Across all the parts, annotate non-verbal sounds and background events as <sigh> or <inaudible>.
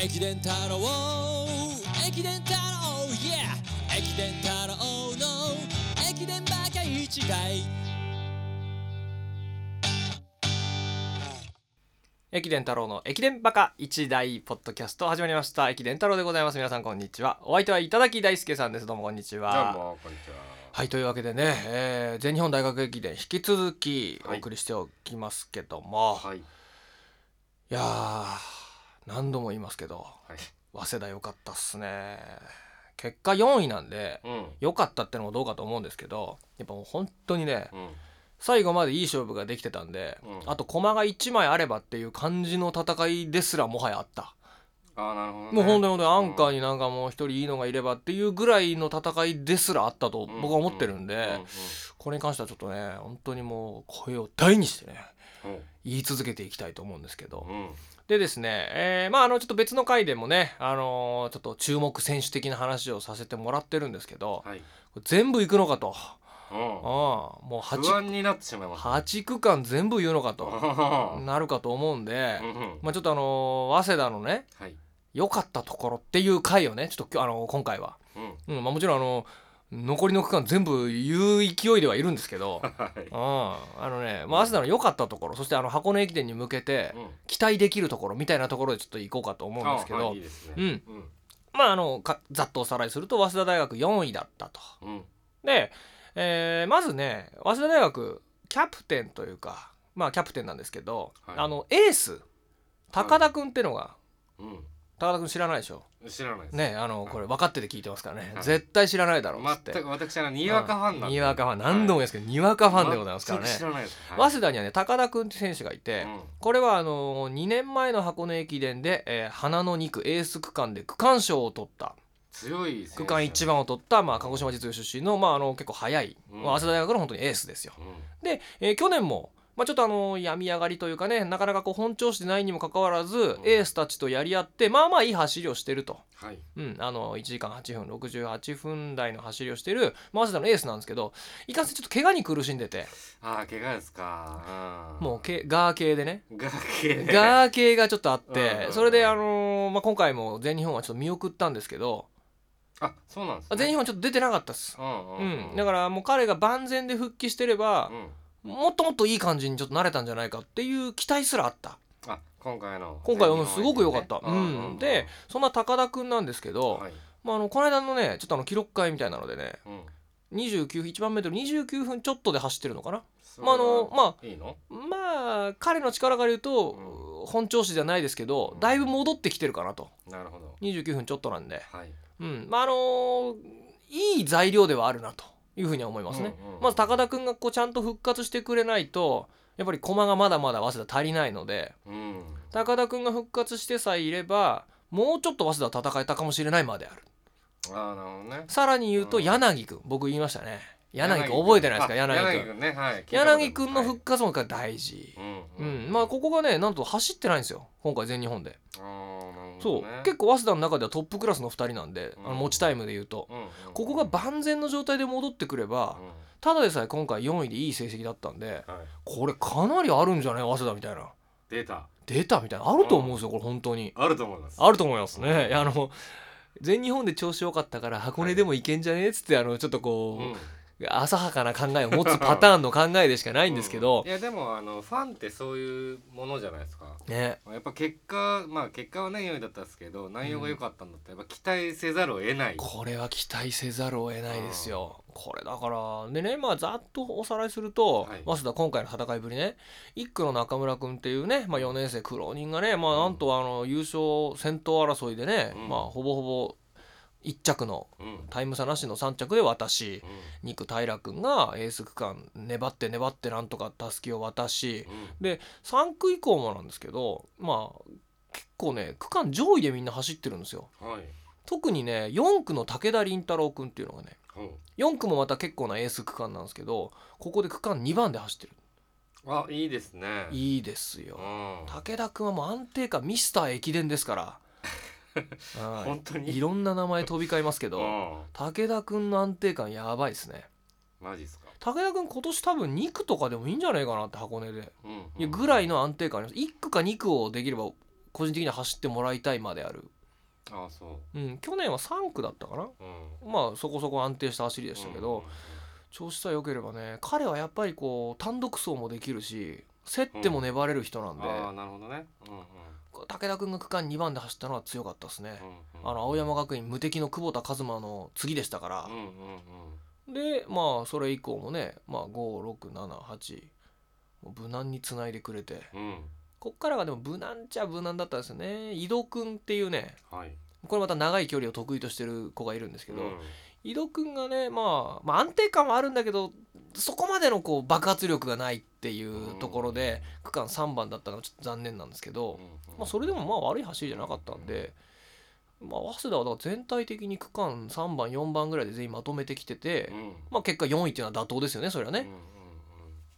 駅伝太郎駅伝太郎 Yeah 駅伝太郎の駅伝バカ一台駅伝太郎の駅伝バカ一大ポッドキャスト始まりました。駅伝太郎でございます。皆さんこんにちは。お相手はいただき大輔さんです。どうもこんにちどうはもこんにちは。はいというわけでね、えー全日本大学駅伝引き続きおはい送りしておきますけども、い、はいやー何度も言いますけどはい。早稲田良かったっすね。結果4位なんでうん。良かったってのもどうかと思うんですけどやっぱもう本当にねうん。最後までいい勝負ができてたんで、うん。あと駒が1枚あればっていう感じの戦いですらもはやあった、ああなるほど、ね。もう本当に本当にアンカーになんかもう一人いいのがいればっていうぐらいの戦いですらあったと僕は思ってるんで、これに関してはちょっとね本当にもう声を大にしてねうん言い続けていきたいと思うんですけど、うん。でですね、えーまああのちょっと別の回でもね、あのーちょっと注目選手的な話をさせてもらってるんですけど、はい。全部行くのかと、うん。ああもう不 8, 安になってしまいます。8区間全部言うのかと。う <laughs> んなるかと思うんで、うんまあ、ちょっとあのー早稲田のねはい。良かったところっていう回をねちょっとあの今回は、うん。うん。まあ、もちろんあの残りの区間全部言う勢いではいるんですけど。<laughs> はい。うん。あのね、まあ、早稲田の良かったところそしてあの箱根駅伝に向けてうん期待できるところみたいなところでちょっと行こうかと思うんですけど、あはいいいですね。うん。まああのかざっとおさらいすると早稲田大学4位だったと。うん。うんで、えーまずね早稲田大学キャプテンというかまあキャプテンなんですけど、はい。あのエース高田君ってのが、う高田君知らないでしょ？ん。知らないです。ねあのはい。これ分かってて聞いてますからね、はい。絶対知らないだろうっつって。全く私はにわかファンなんで。にわかファン。何度も言うんですけど、にわかファンでございますからね。全く知らないです。早稲田にはね高田君って選手がいて、うん。これはあの2年前の箱根駅伝で、えー花の2区エース区間で区間賞を取った。強い選手。区間1番を取った、まあ、鹿児島実業出身の,、まあ、あの結構速い、うん。まあ早稲田大学の本当にエースですよ。うん。で、えー去年も、まあ、ちょっとあの病み上がりというかねなかなかこう本調子でないにもかかわらず、エースたちとやり合ってまあまあいい走りをしてると。はい。うん、あの1時間8分68分台の走りをしてる、まあ、早稲田のエースなんですけどいかんせんちょっと怪我に苦しんでてああ怪我ですか。うんもうけガー系でねガー系。ガー系がちょっとあってうんそれで、あのーまあ、今回も全日本はちょっと見送ったんですけどあそうなんですね。あ全日本ちょっと出てなかったっす。うんううんん、だからもう彼が万全で復帰してればう、ん。もっともっといい感じにちょっとなれたんじゃないかっていう期待すらあった。あ今回の今回はすごく良かった。全日本駅伝ね。うん。でそんな高田君なんですけど、はい。まあ、あのこの間のねちょっとあの記録会みたいなのでねうん。29 1番メートル29分ちょっとで走ってるのかな？まああのまいいの？まあ彼の力から言うと、本調子じゃないですけどだいぶ戻ってきてるかなと。なるほど。29分ちょっとなんで、はい。うん、まああのいい材料ではあるなというふうには思いますね。うんうんまず高田君がこうちゃんと復活してくれないとやっぱり駒がまだまだ早稲田足りないのでうん。高田君が復活してさえいればもうちょっと早稲田は戦えたかもしれないまである。ああなるほどね。さらに言うとうん。柳君僕言いましたね柳君覚えてないですか？あ柳君柳君ね。はい。柳君のはい復活も大事、ううん。ん。まあここがねなんと走ってないんですよ。今回全日本で、あーなるほそう。結構早稲田の中ではトップクラスの2人なんで、あのうん持ちタイムで言うと、うんうん。ここが万全の状態で戻ってくれば、うん。ただでさえ今回4位でいい成績だったんではい。これかなりあるんじゃない？早稲田みたいな。出た。出たみたいな。あると思うんですよこれ本当に。あると思います。あると思いますね。あの全日本で調子良かったから箱根でもいけんじゃね？えっつってあのちょっとこう、うん浅はかな考えを持つパターンの考えでしかないんですけど。うん。い、やでもあのファンってそういうものじゃないですか。ね。やっぱ結果まあ結果はね4位だったんですけど内容が良かったんだったらやっぱ期待せざるを得ない。これは期待せざるを得ないですよ。これだからでねまあざっとおさらいすると、はい。早稲田今回の戦いぶりね1区の中村君っていうね、まあ、4年生苦労人がね、まあ、なんとあの優勝先頭争いでね、うん。まあ、ほぼほぼ1着のうん。タイム差なしの3着で渡しうん。2区平君がエース区間粘って粘ってなんとかたすきを渡しで3区以降もなんですけどまあ結構ね区間上位でみんな走ってるんですよ。特にね4区の武田凛太郎君っていうのがねうん。4区もまた結構なエース区間なんですけどここで区間2番で走ってる。あいいですね。いいですよ。うん。武田君はもう安定感ミスター駅伝ですから。は本当に？いいろんな名前飛び交いますけどうん武田君の安定感やばいですね。マジっすか？武田君今年多分2区とかでもいいんじゃないかなって箱根で。うんいやぐらいの安定感あります。1区か2区をできれば個人的には走ってもらいたいまである、ああそう。うん、去年は3区だったかな。うん。まあそこそこ安定した走りでしたけど、調子さえ良ければね彼はやっぱりこう単独走もできるし競っても粘れる人なんで、ああなるほどね。うんうん。武田君が区間2番で走ったのは強かったですね、うんうんあの青山学院無敵の久保田和馬の次でしたから。うん、うんうん。でまあそれ以降もね、まあ、5678無難につないでくれて。うん。こっからがでも無難っちゃ無難だったんですよね。井戸君っていうねはい。これまた長い距離を得意としてる子がいるんですけど、うん井戸君がね、まあ、まあ安定感はあるんだけどそこまでのこう爆発力がないっていうところで区間3番だったのがちょっと残念なんですけど、まあ、それでもまあ悪い走りじゃなかったんで、まあ、早稲田はだから全体的に区間3番4番ぐらいで全員まとめてきてて、うん。まあ、結果4位っていうのは妥当ですよねそれはね。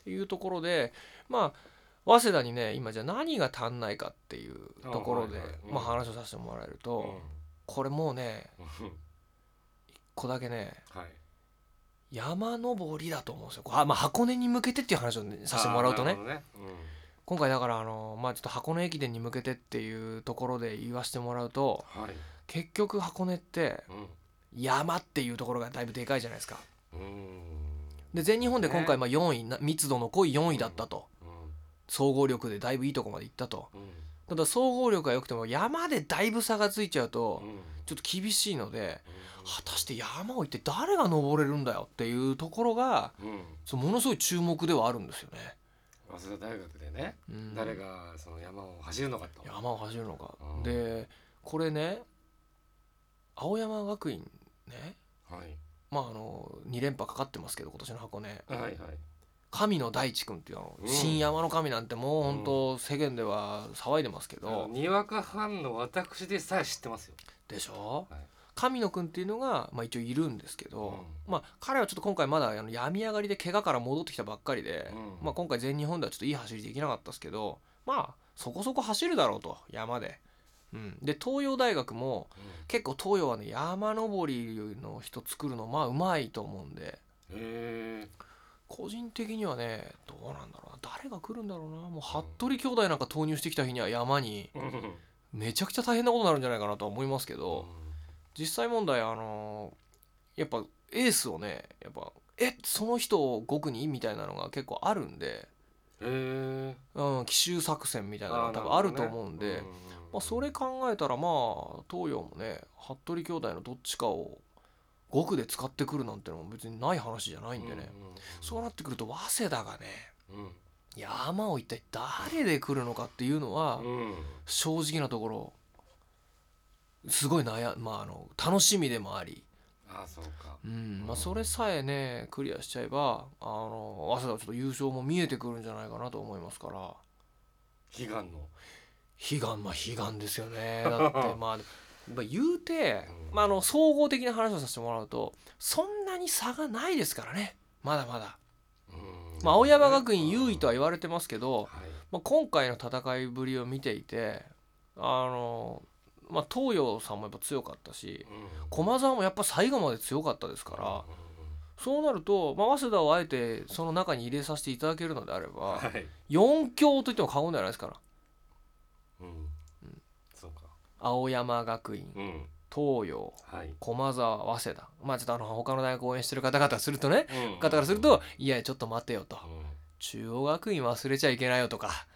っていうところでまあ早稲田にね今じゃあ何が足んないかっていうところでまあ話をさせてもらえると、うん。これもうねうん。1個だけねはい。山登りだと思うんですよ。あまあ、箱根に向けてっていう話をね、させてもらうとね。あーなるほどね。今回だからあのまあちょっと箱根駅伝に向けてっていうところで言わせてもらうとうんはい。結局箱根ってうん。山っていうところがだいぶでかいじゃないですか。うん。で全日本で今回ねまあ4位な密度の濃い4位だったと。うん。総合力でだいぶいいとこまで行ったと。うんただ総合力が良くても山でだいぶ差がついちゃうとうん。ちょっと厳しいのでうん。果たして山を行って誰が登れるんだよっていうところがものすごい注目ではあるんですよね。早稲田大学でねうん。誰がその山を走るのかと。山を走るのか。うん。でこれね青山学院ね。はい。まああの2連覇かかってますけど今年の箱根。はいはい神野大地君っていうあの、うん。新山の神なんてもう本当世間では騒いでますけど、にわかファンの私でさえ知ってますよ。でしょ、はい。神野君っていうのが、まあ、一応いるんですけど、うん。まあ彼はちょっと今回まだあの病み上がりで怪我から戻ってきたばっかりで、うん。まあ、今回全日本ではちょっといい走りできなかったですけどまあそこそこ走るだろうと山で。うん、で東洋大学も結構東洋はね山登りの人作るのまあうまいと思うんで。へえ個人的にはねどうなんだろうな。誰が来るんだろうな。もう服部兄弟なんか投入してきた日には山にうんめちゃくちゃ大変なことになるんじゃないかなとは思いますけど実際問題あのやっぱエースをねやっぱえその人を5区に？みたいなのが結構あるんで、うん、奇襲作戦みたいなのが多分あると思うんで。まあ、それ考えたらまあ東洋もね服部兄弟のどっちかを5区で使ってくるなんてのも別にない話じゃないんでね、そうなってくると早稲田がねうん。山を一体誰で来るのかっていうのはうん。正直なところすごい悩まああの楽しみでもあり、ああそうか。うん。まあ、それさえねクリアしちゃえばあの早稲田はちょっと優勝も見えてくるんじゃないかなと思いますから。悲願の。悲願まあ悲願ですよね。だってまあまあ言うて、うん。まあ、あの総合的な話をさせてもらうとそんなに差がないですからね。まだまだ、うん。まあ、青山学院優位とは言われてますけど、はい。まあ、今回の戦いぶりを見ていてあの、まあ、東洋さんもやっぱ強かったしうん。駒澤もやっぱ最後まで強かったですからそうなると、まあ、早稲田をあえてその中に入れさせていただけるのであればはい。4強といっても過言ではないですから青山学院うん。東洋はい。駒澤早稲田。まあちょっとあの他の大学応援してる方々するとねうん。方からするといやちょっと待てよと。うん。中央学院忘れちゃいけないよとか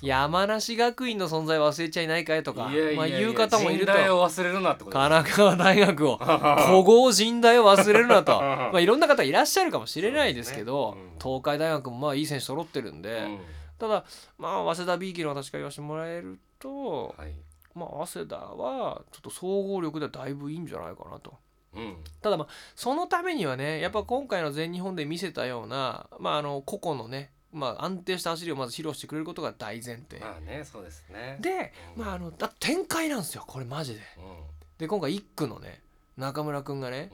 山梨学院の存在忘れちゃいないかいとかまあ言う方もいると。忘れるなってこと神奈川大学を <laughs> 古豪人大を忘れるなと。まあいろんな方いらっしゃるかもしれないですけどね。うん。東海大学もまあいい選手揃ってるんで、うん。ただまあ早稲田 B 期の私から言わせてもらえると、はいまあ早稲田はちょっと総合力ではだいぶいいんじゃないかなと。うん。ただまあそのためにはねやっぱ今回の全日本で見せたような、まあ、あの個々のね、まあ、安定した走りをまず披露してくれることが大前提、まあねそうですね。で、うん。まあ、あのだ展開なんですよこれマジで。うで今回1区のね中村君がねんうん。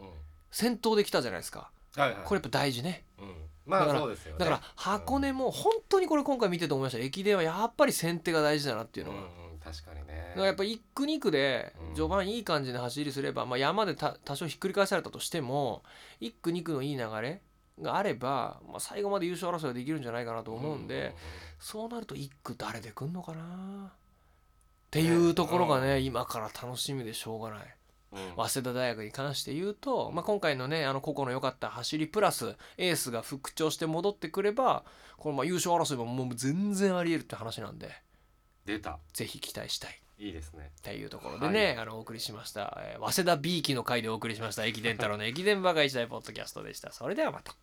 先頭で来たじゃないですか。はいはい。これやっぱ大事ね。うん。まだからあそうですよね。だから箱根も本当にこれ今回見てて思いました。駅伝はやっぱり先手が大事だなっていうのが。うんうん確かにね。やっぱ1区2区でうん。序盤いい感じで走りすれば、まあ、山でた多少ひっくり返されたとしても1区2区のいい流れがあれば、まあ、最後まで優勝争いはできるんじゃないかなと思うんで、そうなると1区誰で来んのかな？っっていうところがね今から楽しみでしょうがない。うん。早稲田大学に関して言うと、まあ、今回のねあの個々の良かった走りプラスエースが復調して戻ってくればこれまあ優勝争いももう全然ありえるって話なんで出た。ぜひ期待したい。いいですね。っていうところでね、あのお送りしました、えー早稲田 B 期の回でお送りしました駅伝太郎の駅伝バカ一大ポッドキャストでした。それではまた。